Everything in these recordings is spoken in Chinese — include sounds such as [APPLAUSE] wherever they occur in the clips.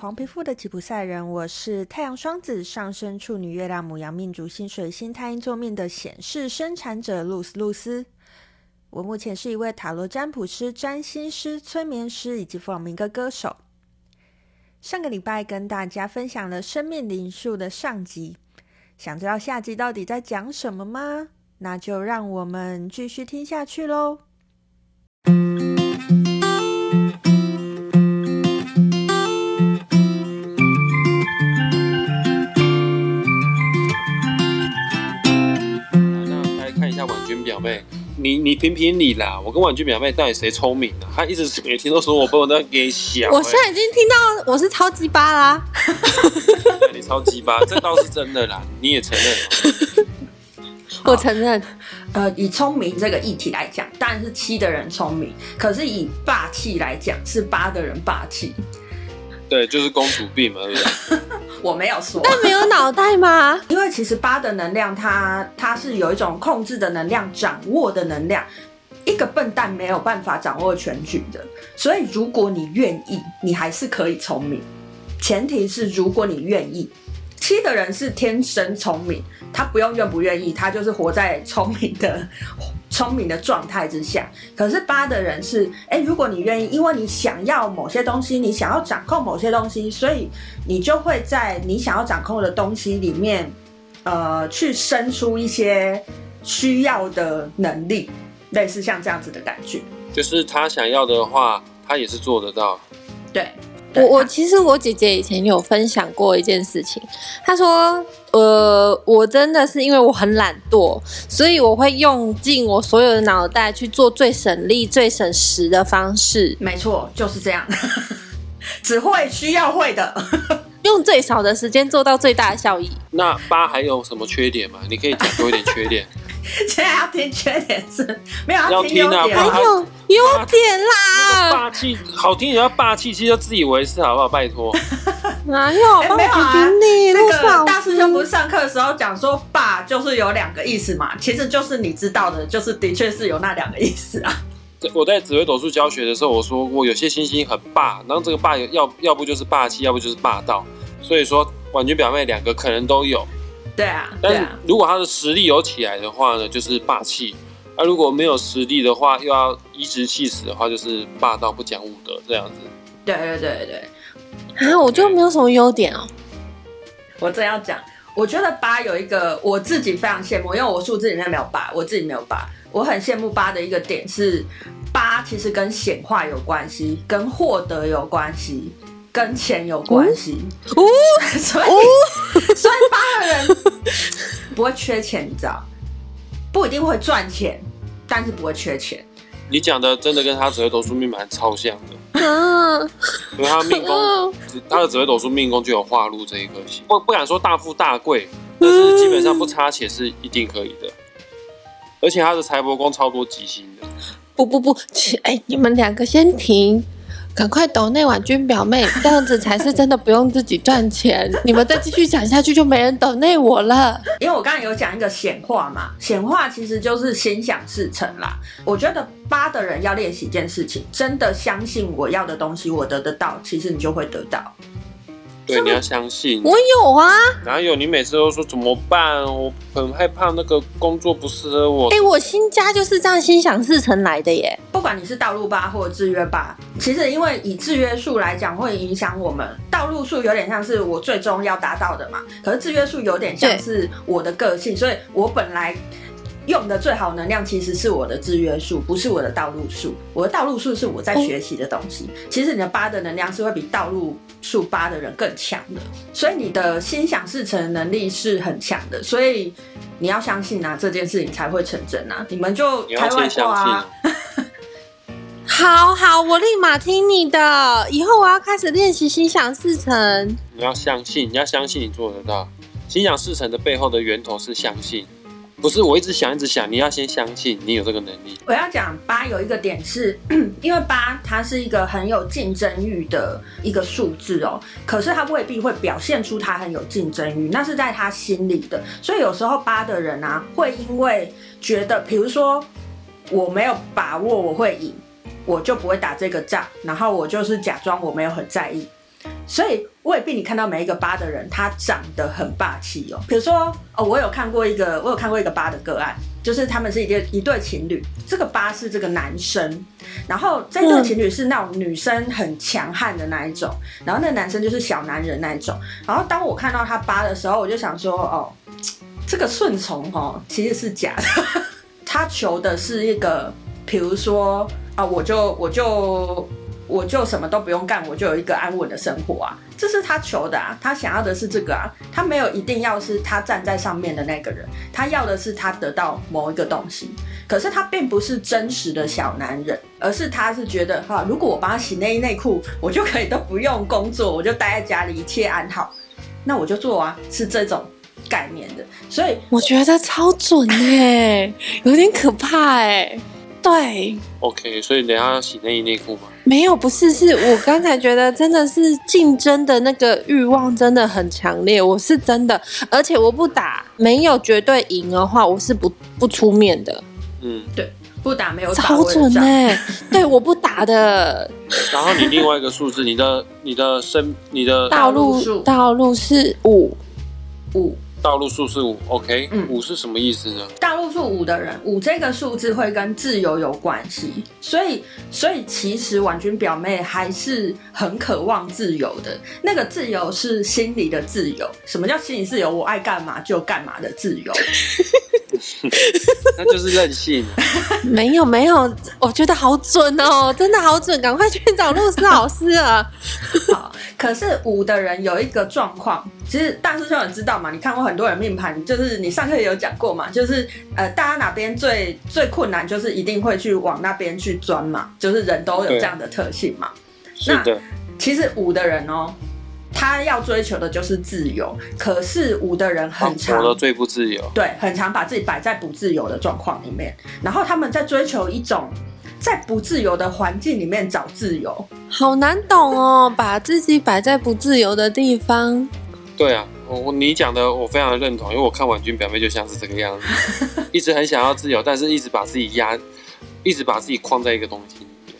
黄皮肤的吉普赛人，我是太阳双子上升处女月亮母羊命主星水星太阴座命的显示生产者露丝露丝。我目前是一位塔罗占卜师、占星师、催眠师以及弗朗明哥歌手。上个礼拜跟大家分享了生命灵数的上集，想知道下集到底在讲什么吗？那就让我们继续听下去喽。你你评评理啦！我跟婉君表妹到底谁聪明啊？她一直每天都说我被我在给想。我现在已经听到我是超鸡巴啦！[LAUGHS] 你超鸡巴，这倒是真的啦，你也承认。[LAUGHS] 我承认，呃，以聪明这个议题来讲，当然是七的人聪明；可是以霸气来讲，是八的人霸气。对，就是公主病嘛，对不对？[LAUGHS] 我没有说，但没有脑袋吗？因为其实八的能量它，它它是有一种控制的能量、掌握的能量。一个笨蛋没有办法掌握全局的，所以如果你愿意，你还是可以聪明。前提是如果你愿意。七的人是天生聪明，他不用愿不愿意，他就是活在聪明的聪明的状态之下。可是八的人是，哎、欸，如果你愿意，因为你想要某些东西，你想要掌控某些东西，所以你就会在你想要掌控的东西里面，呃，去生出一些需要的能力，类似像这样子的感觉。就是他想要的话，他也是做得到。对。我我其实我姐姐以前有分享过一件事情，她说，呃，我真的是因为我很懒惰，所以我会用尽我所有的脑袋去做最省力、最省时的方式。没错，就是这样，[LAUGHS] 只会需要会的，[LAUGHS] 用最少的时间做到最大的效益。那八还有什么缺点吗？你可以讲多一点缺点。[LAUGHS] 现在要听缺点是没有要听优点，还有优点啦。霸气好听，也要霸气，其实就自以为是，好不好？拜托，哪有？欸、没有啊。那个大师兄不是上课的时候讲说，霸就是有两个意思嘛？其实就是你知道的，就是的确是有那两个意思啊。我在紫微斗数教学的时候，我说过有些星星很霸，然后这个霸要要不就是霸气，要不就是霸道。所以说，婉君表妹两个可能都有。对啊，但是如果他的实力有起来的话呢，就是霸气；而如果没有实力的话，又要颐指气使的话，就是霸道不讲武德这样子。对对对对，啊，我就没有什么优点哦。我正要讲，我觉得八有一个我自己非常羡慕，因为我数字里面没有八，我自己没有八，我很羡慕八的一个点是，八其实跟显化有关系，跟获得有关系。跟钱有关系，哦，[LAUGHS] 所以、哦、所以八个人 [LAUGHS] 不会缺钱，你知道，不一定会赚钱，但是不会缺钱。你讲的真的跟他紫微斗数命盘超像的，嗯，因为他命宫，[LAUGHS] 他的紫微斗数命宫就有化禄这一颗星，不不敢说大富大贵，但是基本上不差钱是一定可以的，而且他的财帛宫超多吉星的。不不不，哎、欸，你们两个先停。赶快抖内婉君表妹，[LAUGHS] 这样子才是真的不用自己赚钱。[LAUGHS] 你们再继续讲下去，就没人抖内我了。因为我刚才有讲一个显化嘛，显化其实就是心想事成啦。我觉得八的人要练习一件事情，真的相信我要的东西，我得得到，其实你就会得到。对，你要相信。我有啊。哪有？你每次都说怎么办？我很害怕那个工作不适合我。哎、欸，我新家就是这样心想事成来的耶。不管你是道路吧或者制约吧，其实因为以制约数来讲，会影响我们。道路数有点像是我最终要达到的嘛，可是制约数有点像是我的个性，所以我本来。用的最好能量其实是我的制约数，不是我的道路数。我的道路数是我在学习的东西。其实你的八的能量是会比道路数八的人更强的，所以你的心想事成能力是很强的。所以你要相信啊，这件事情才会成真啊。你们就开外挂啊！[LAUGHS] 好好，我立马听你的。以后我要开始练习心想事成。你要相信，你要相信你做得到。心想事成的背后的源头是相信。不是，我一直想，一直想，你要先相信你有这个能力。我要讲八有一个点是，[CLEARS THROAT] 因为八它是一个很有竞争欲的一个数字哦，可是它未必会表现出它很有竞争欲，那是在他心里的。所以有时候八的人啊，会因为觉得，比如说我没有把握我会赢，我就不会打这个仗，然后我就是假装我没有很在意。所以未必你看到每一个八的人，他长得很霸气哦。比如说，哦，我有看过一个，我有看过一个八的个案，就是他们是一对一对情侣，这个八是这个男生，然后这对情侣是那种女生很强悍的那一种，然后那男生就是小男人那一种。然后当我看到他八的时候，我就想说，哦，这个顺从哦，其实是假的，[LAUGHS] 他求的是一个，比如说啊，我就我就。我就什么都不用干，我就有一个安稳的生活啊，这是他求的啊，他想要的是这个啊，他没有一定要是他站在上面的那个人，他要的是他得到某一个东西，可是他并不是真实的小男人，而是他是觉得哈，如果我帮他洗内衣内裤，我就可以都不用工作，我就待在家里一切安好，那我就做啊，是这种概念的，所以我觉得超准哎，有点可怕哎。对，OK，所以等下洗内衣内裤吗？没有，不是，是我刚才觉得真的是竞争的那个欲望真的很强烈，我是真的，而且我不打，没有绝对赢的话，我是不不出面的。嗯，对，不打没有超准哎，对，我不打的。然后你另外一个数字，你的你的身你的道路道路是五五。道路数是五，OK，嗯，五是什么意思呢？大路数五的人，五这个数字会跟自由有关系，所以，所以其实婉君表妹还是很渴望自由的。那个自由是心理的自由。什么叫心理自由？我爱干嘛就干嘛的自由。[LAUGHS] 那就是任性。[LAUGHS] 没有没有，我觉得好准哦，真的好准，赶快去找陆师老师啊。[LAUGHS] 好，可是五的人有一个状况。其实大师兄也知道嘛，你看过很多人命盘，就是你上课也有讲过嘛，就是呃，大家哪边最最困难，就是一定会去往那边去钻嘛，就是人都有这样的特性嘛。那其实五的人哦，他要追求的就是自由，可是五的人很常活得最不自由，对，很常把自己摆在不自由的状况里面，然后他们在追求一种在不自由的环境里面找自由，好难懂哦，把自己摆在不自由的地方。对啊，我你讲的我非常的认同，因为我看婉君表妹就像是这个样子，[LAUGHS] 一直很想要自由，但是一直把自己压，一直把自己框在一个东西里面。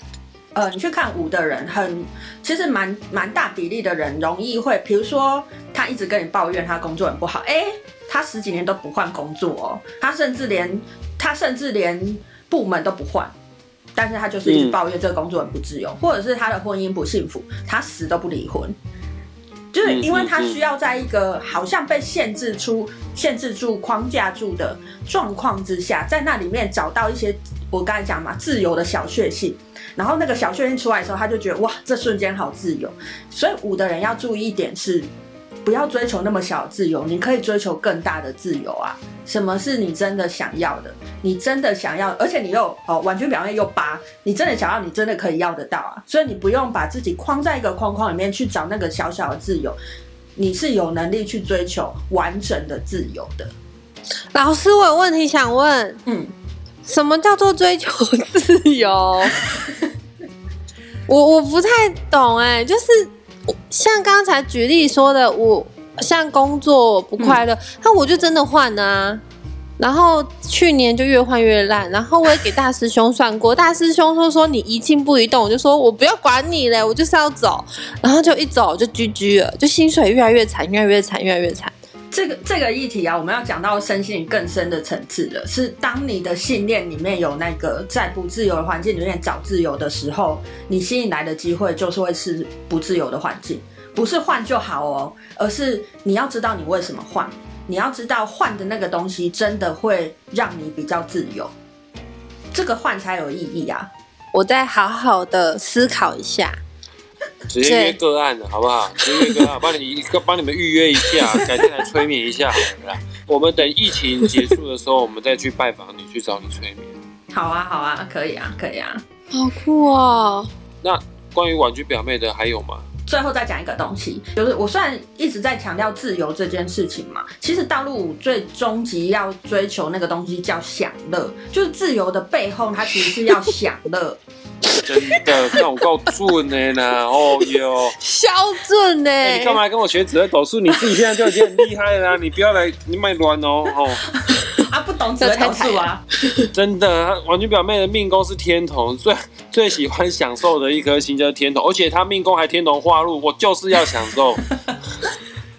呃，你去看五的人很，很其实蛮蛮大比例的人容易会，比如说他一直跟你抱怨他工作很不好，哎，他十几年都不换工作哦，他甚至连他甚至连部门都不换，但是他就是一直抱怨这个工作很不自由，嗯、或者是他的婚姻不幸福，他死都不离婚。就是因为他需要在一个好像被限制出、限制住、框架住的状况之下，在那里面找到一些我刚才讲嘛，自由的小确幸，然后那个小确幸出来的时候，他就觉得哇，这瞬间好自由。所以五的人要注意一点是。不要追求那么小的自由，你可以追求更大的自由啊！什么是你真的想要的？你真的想要，而且你又哦，完全表现又八，你真的想要，你真的可以要得到啊！所以你不用把自己框在一个框框里面去找那个小小的自由，你是有能力去追求完整的自由的。老师，我有问题想问，嗯，什么叫做追求自由？[LAUGHS] 我我不太懂哎、欸，就是。像刚才举例说的，我像工作不快乐，那、嗯、我就真的换啊。然后去年就越换越烂，然后我也给大师兄算过，大师兄说说你一静不移动，我就说我不要管你嘞，我就是要走。然后就一走就居居了，就薪水越来越惨，越来越惨，越来越惨。这个这个议题啊，我们要讲到身心更深的层次了。是当你的信念里面有那个在不自由的环境里面找自由的时候，你吸引来的机会就是会是不自由的环境。不是换就好哦，而是你要知道你为什么换，你要知道换的那个东西真的会让你比较自由，这个换才有意义啊。我再好好的思考一下。直接约个案了，好不好？直接约个案，帮你帮你们预约一下，改天来催眠一下好了啦。我们等疫情结束的时候，我们再去拜访你，去找你催眠。好啊，好啊，可以啊，可以啊，好酷哦。那关于婉君表妹的还有吗？最后再讲一个东西，就是我虽然一直在强调自由这件事情嘛，其实道路最终极要追求那个东西叫享乐，就是自由的背后，它其实是要享乐。真的，看我够准的呢，[LAUGHS] 哦哟，小准呢！你干嘛跟我学紫微斗数？你自己现在就已经很厉害了，[LAUGHS] 你不要来，你卖卵哦，哦。[LAUGHS] 啊，不懂紫微斗数啊？真的，婉君表妹的命宫是天同，最最喜欢享受的一颗星就是天同，而且他命宫还天同化禄，我就是要享受，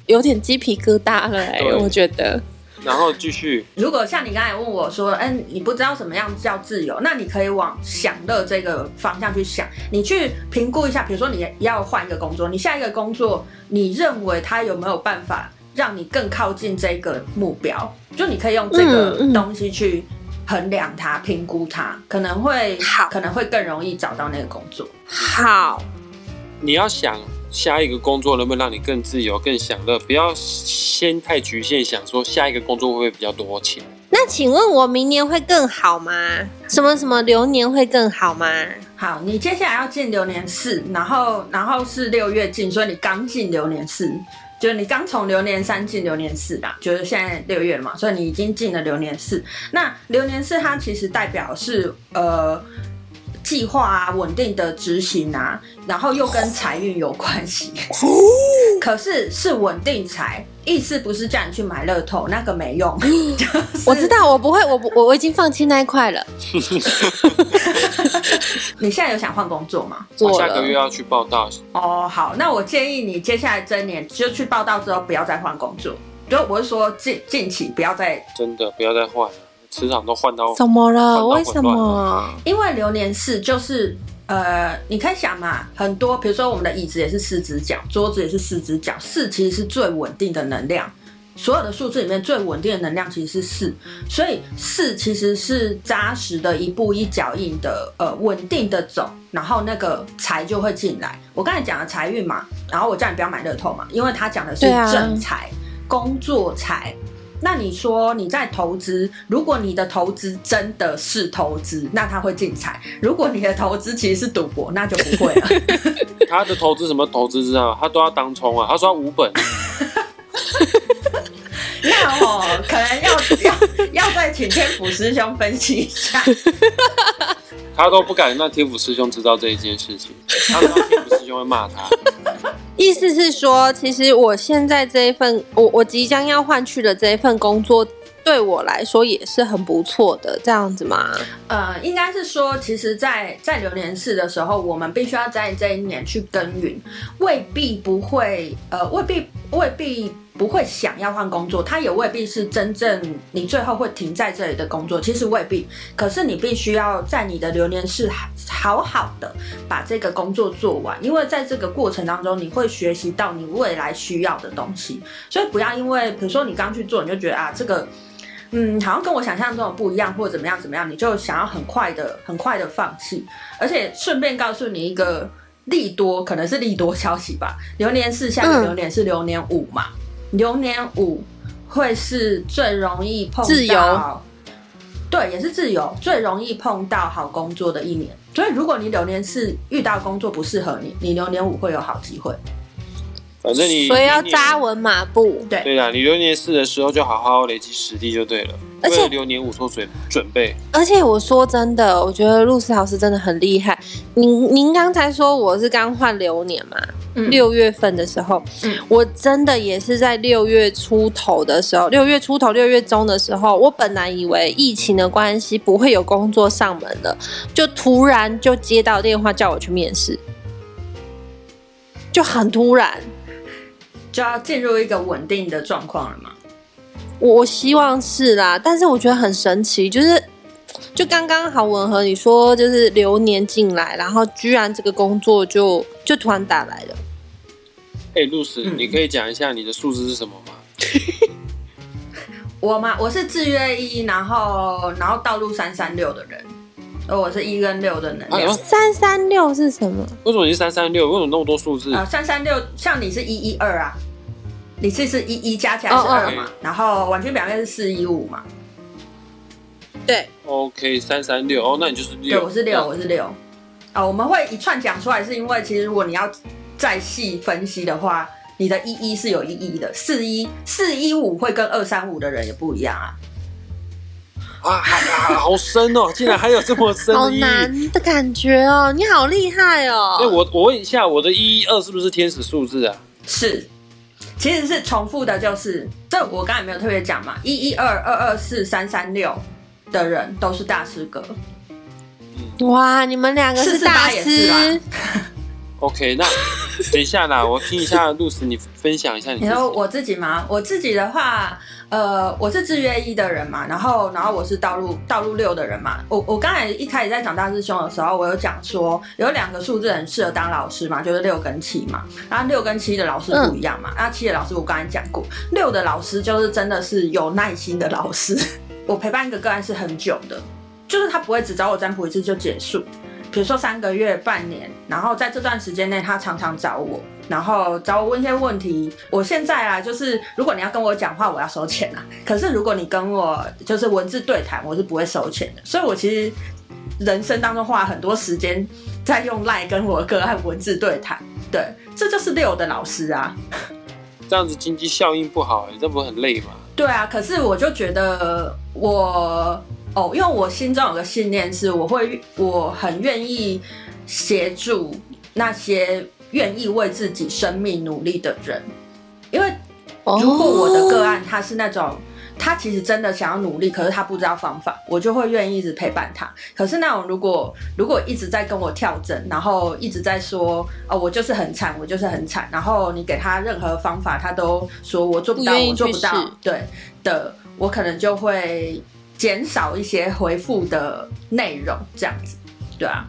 有点鸡皮疙瘩了哎、欸，我觉得。然后继续，如果像你刚才问我说，嗯、欸，你不知道什么样叫自由，那你可以往享乐这个方向去想，你去评估一下，比如说你要换一个工作，你下一个工作，你认为它有没有办法让你更靠近这个目标？就你可以用这个东西去衡量它、评估它，可能会好，可能会更容易找到那个工作。好，你要想。下一个工作能不能让你更自由、更享乐？不要先太局限，想说下一个工作会不会比较多钱？那请问我明年会更好吗？什么什么流年会更好吗？好，你接下来要进流年四，然后然后是六月进，所以你刚进流年四，就是你刚从流年三进流年四吧，就是现在六月了嘛，所以你已经进了流年四。那流年四它其实代表是呃。计划啊，稳定的执行啊，然后又跟财运有关系。[LAUGHS] 可是是稳定财，意思不是叫你去买乐透，那个没用。就是、我知道，我不会，我不，我我已经放弃那一块了。[LAUGHS] 你现在有想换工作吗？我下个月要去报道。哦，好，那我建议你接下来这年就去报道之后，不要再换工作。就我是说近近期不要再真的不要再换。磁场都换到怎么了？为什么？因为流年四就是呃，你可以想嘛，很多比如说我们的椅子也是四只脚，桌子也是四只脚，四其实是最稳定的能量。所有的数字里面最稳定的能量其实是四，所以四其实是扎实的一步一脚印的呃稳定的走，然后那个财就会进来。我刚才讲了财运嘛，然后我叫你不要买乐透嘛，因为他讲的是正财、啊、工作财。那你说你在投资，如果你的投资真的是投资，那他会进财；如果你的投资其实是赌博，那就不会了。[LAUGHS] 他的投资什么投资知道？他都要当冲啊，他说他无本。[LAUGHS] 那我可能要要要再请天府师兄分析一下。他都不敢让天府师兄知道这一件事情，他说天府师兄会骂他。[LAUGHS] 意思是说，其实我现在这一份，我我即将要换去的这一份工作，对我来说也是很不错的，这样子吗？呃，应该是说，其实在，在在流年四的时候，我们必须要在这一年去耕耘，未必不会，呃，未必未必。不会想要换工作，他也未必是真正你最后会停在这里的工作，其实未必。可是你必须要在你的流年是好好的把这个工作做完，因为在这个过程当中，你会学习到你未来需要的东西。所以不要因为比如说你刚去做，你就觉得啊这个嗯好像跟我想象中的不一样，或者怎么样怎么样，你就想要很快的很快的放弃。而且顺便告诉你一个利多，可能是利多消息吧。流年四下个流年是流年五嘛。嗯流年五会是最容易碰到自由，对，也是自由，最容易碰到好工作的一年。所以，如果你流年是遇到工作不适合你，你流年五会有好机会。反正你所以要扎稳马步，对对啦，你流年四的时候就好好累积实力就对了。而且流年五做准准备。而且我说真的，我觉得露丝老师真的很厉害。您您刚才说我是刚换流年嘛？六、嗯、月份的时候，嗯、我真的也是在六月出头的时候，六月出头、六月中的时候，我本来以为疫情的关系不会有工作上门了，就突然就接到电话叫我去面试，就很突然。就要进入一个稳定的状况了吗？我希望是啦，但是我觉得很神奇，就是就刚刚好吻合你说，就是流年进来，然后居然这个工作就就突然打来了。哎、欸，露丝，嗯、你可以讲一下你的数字是什么吗？[LAUGHS] 我吗？我是制约一，然后然后道路三三六的人，而我是一跟六的能量。三三六是什么？为什么你是三三六？为什么那么多数字？啊，三三六，像你是一一二啊。你这是一一加起来是二嘛？Oh, okay. 然后完全表面是四一五嘛？对。OK，三三六哦，那你就是六。对，我是六，我是六。啊、哦，我们会一串讲出来，是因为其实如果你要再细分析的话，你的一一是有意义的，四一四一五会跟二三五的人也不一样啊。啊，啊好深哦！竟然还有这么深的，好难的感觉哦！你好厉害哦！哎，我我问一下，我的一一二是不是天使数字啊？是。其实是重复的，就是这我刚才没有特别讲嘛，一一二二二四三三六的人都是大师哥。哇，你们两个是大师。[LAUGHS] OK，那 [LAUGHS] 等一下啦，我听一下露丝，你分享一下你。你说我自己吗？我自己的话，呃，我是制约一的人嘛，然后，然后我是道路道路六的人嘛。我我刚才一开始在讲大师兄的时候，我有讲说有两个数字很适合当老师嘛，就是六跟七嘛。然后六跟七的老师不一样嘛，那、嗯、七的老师我刚才讲过，六的老师就是真的是有耐心的老师。[LAUGHS] 我陪伴一个个案是很久的，就是他不会只找我占卜一次就结束。比如说三个月、半年，然后在这段时间内，他常常找我，然后找我问一些问题。我现在啊，就是如果你要跟我讲话，我要收钱啊。[LAUGHS] 可是如果你跟我就是文字对谈，我是不会收钱的。所以我其实人生当中花很多时间在用赖跟我个案文字对谈。对，这就是六的老师啊。这样子经济效应不好，你这不会很累吗？对啊，可是我就觉得我。哦，因为我心中有个信念是，我会我很愿意协助那些愿意为自己生命努力的人，因为如果我的个案他是那种他其实真的想要努力，可是他不知道方法，我就会愿意一直陪伴他。可是那种如果如果一直在跟我跳针，然后一直在说哦，我就是很惨，我就是很惨，然后你给他任何方法，他都说我做不到，我做不到，对的，我可能就会。减少一些回复的内容，这样子，对啊。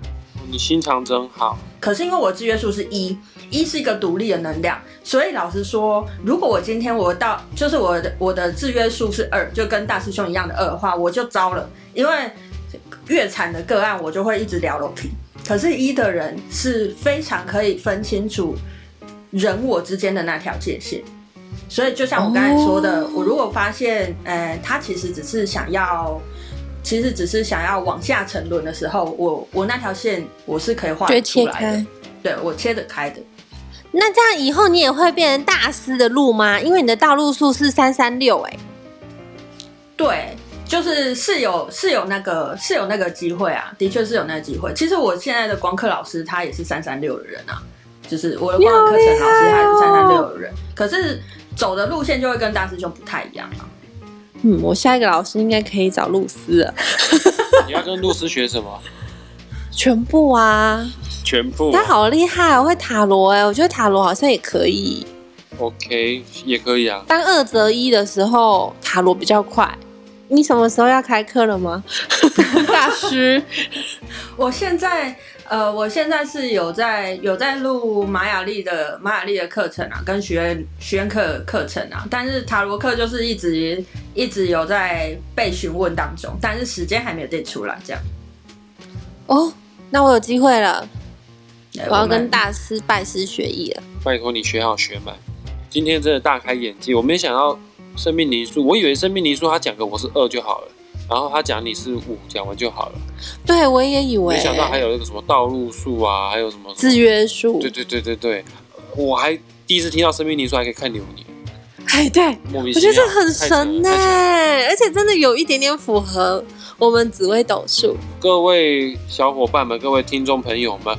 你心肠真好。可是因为我制约数是一，一是一个独立的能量，所以老实说，如果我今天我到就是我的我的制约数是二，就跟大师兄一样的二的话，我就糟了。因为越惨的个案，我就会一直聊楼梯。可是，一的人是非常可以分清楚人我之间的那条界限。所以，就像我刚才说的，我如果发现，呃，他其实只是想要，其实只是想要往下沉沦的时候，我我那条线我是可以画出来的，对，我切得开的。那这样以后你也会变成大师的路吗？因为你的道路数是三三六，哎，对，就是是有是有那个是有那个机会啊，的确是有那个机会。其实我现在的光课老师他也是三三六的人啊，就是我的光课课程老师他也是三三六的人，可是。走的路线就会跟大师兄不太一样啊。嗯，我下一个老师应该可以找露丝了。[LAUGHS] 你要跟露丝学什么？全部啊，全部。他好厉害，我会塔罗哎，我觉得塔罗好像也可以。OK，也可以啊。当二择一的时候，塔罗比较快。你什么时候要开课了吗？[LAUGHS] 大师，我现在。呃，我现在是有在有在录玛雅丽的玛雅丽的课程啊，跟学员学员课课程啊，但是塔罗课就是一直一直有在被询问当中，但是时间还没有定出来，这样。哦，那我有机会了，我要跟大师拜师学艺了。拜托你学好学满，今天真的大开眼界，我没想到生命灵数，我以为生命灵数他讲个我是二就好了。然后他讲你是五，讲完就好了。对，我也以为。没想到还有那个什么道路数啊，还有什么制约数。对对对对对，我还第一次听到生命灵数还可以看流年。哎，对，莫名其妙，我觉得这很神呢，而且真的有一点点符合我们紫微斗数。各位小伙伴们，各位听众朋友们，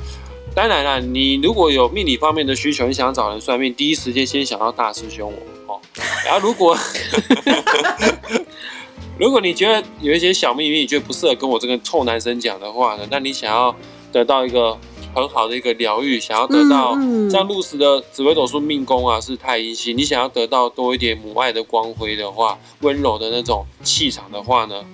当然了，你如果有命理方面的需求，你想找人算命，第一时间先想到大师兄我哦。然后如果。[LAUGHS] 如果你觉得有一些小秘密，你觉得不适合跟我这个臭男生讲的话呢，那你想要得到一个很好的一个疗愈，想要得到像露丝的紫微斗数命宫啊是太阴星，你想要得到多一点母爱的光辉的话，温柔的那种气场的话呢，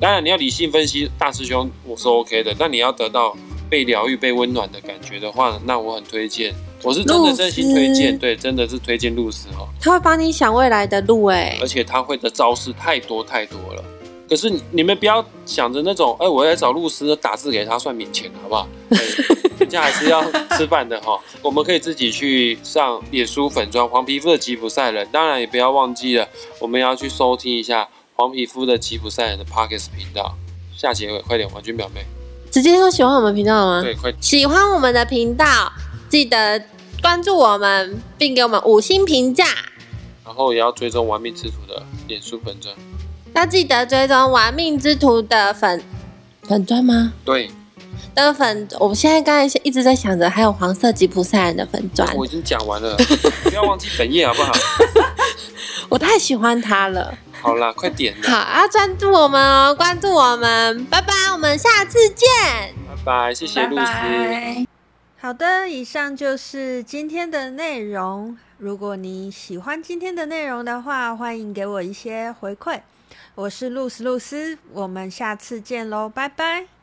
当然你要理性分析，大师兄我是 OK 的，但你要得到被疗愈、被温暖的感觉的话呢，那我很推荐。我是真的真心推荐，对，真的是推荐露丝哦。他会帮你想未来的路哎，而且他会的招式太多太多了。可是你们不要想着那种，哎、欸，我来找露丝打字给他算免钱，好不好？[LAUGHS] 人家还是要吃饭的哈。我们可以自己去上脸书粉专黄皮肤的吉普赛人，当然也不要忘记了，我们要去收听一下黄皮肤的吉普赛人的 Podcast 频道。下结尾快点，王军表妹，直接说喜欢我们频道了吗？对，快喜欢我们的频道。记得关注我们，并给我们五星评价，然后也要追踪玩命之徒的脸书粉专。要记得追踪玩命之徒的粉粉专吗？对，的粉。我现在刚才一直在想着，还有黄色吉普赛人的粉专。我已经讲完了，[LAUGHS] 不要忘记本页好不好？[LAUGHS] 我太喜欢他了。好啦，快点啦！好，要专注我们哦，关注我们，拜拜，我们下次见，拜拜，谢谢露丝。拜拜。好的，以上就是今天的内容。如果你喜欢今天的内容的话，欢迎给我一些回馈。我是露丝露丝，我们下次见喽，拜拜。